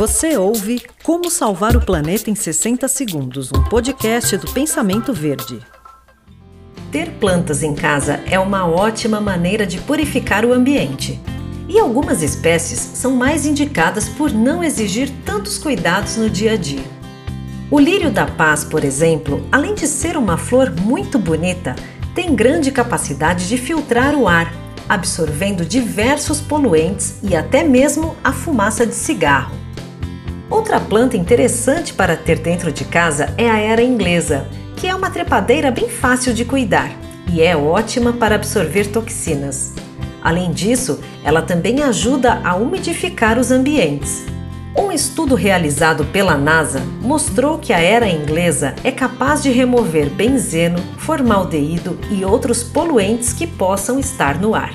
Você ouve Como Salvar o Planeta em 60 Segundos, um podcast do Pensamento Verde. Ter plantas em casa é uma ótima maneira de purificar o ambiente. E algumas espécies são mais indicadas por não exigir tantos cuidados no dia a dia. O lírio da paz, por exemplo, além de ser uma flor muito bonita, tem grande capacidade de filtrar o ar, absorvendo diversos poluentes e até mesmo a fumaça de cigarro. Outra planta interessante para ter dentro de casa é a era inglesa, que é uma trepadeira bem fácil de cuidar e é ótima para absorver toxinas. Além disso, ela também ajuda a umidificar os ambientes. Um estudo realizado pela NASA mostrou que a era inglesa é capaz de remover benzeno, formaldeído e outros poluentes que possam estar no ar.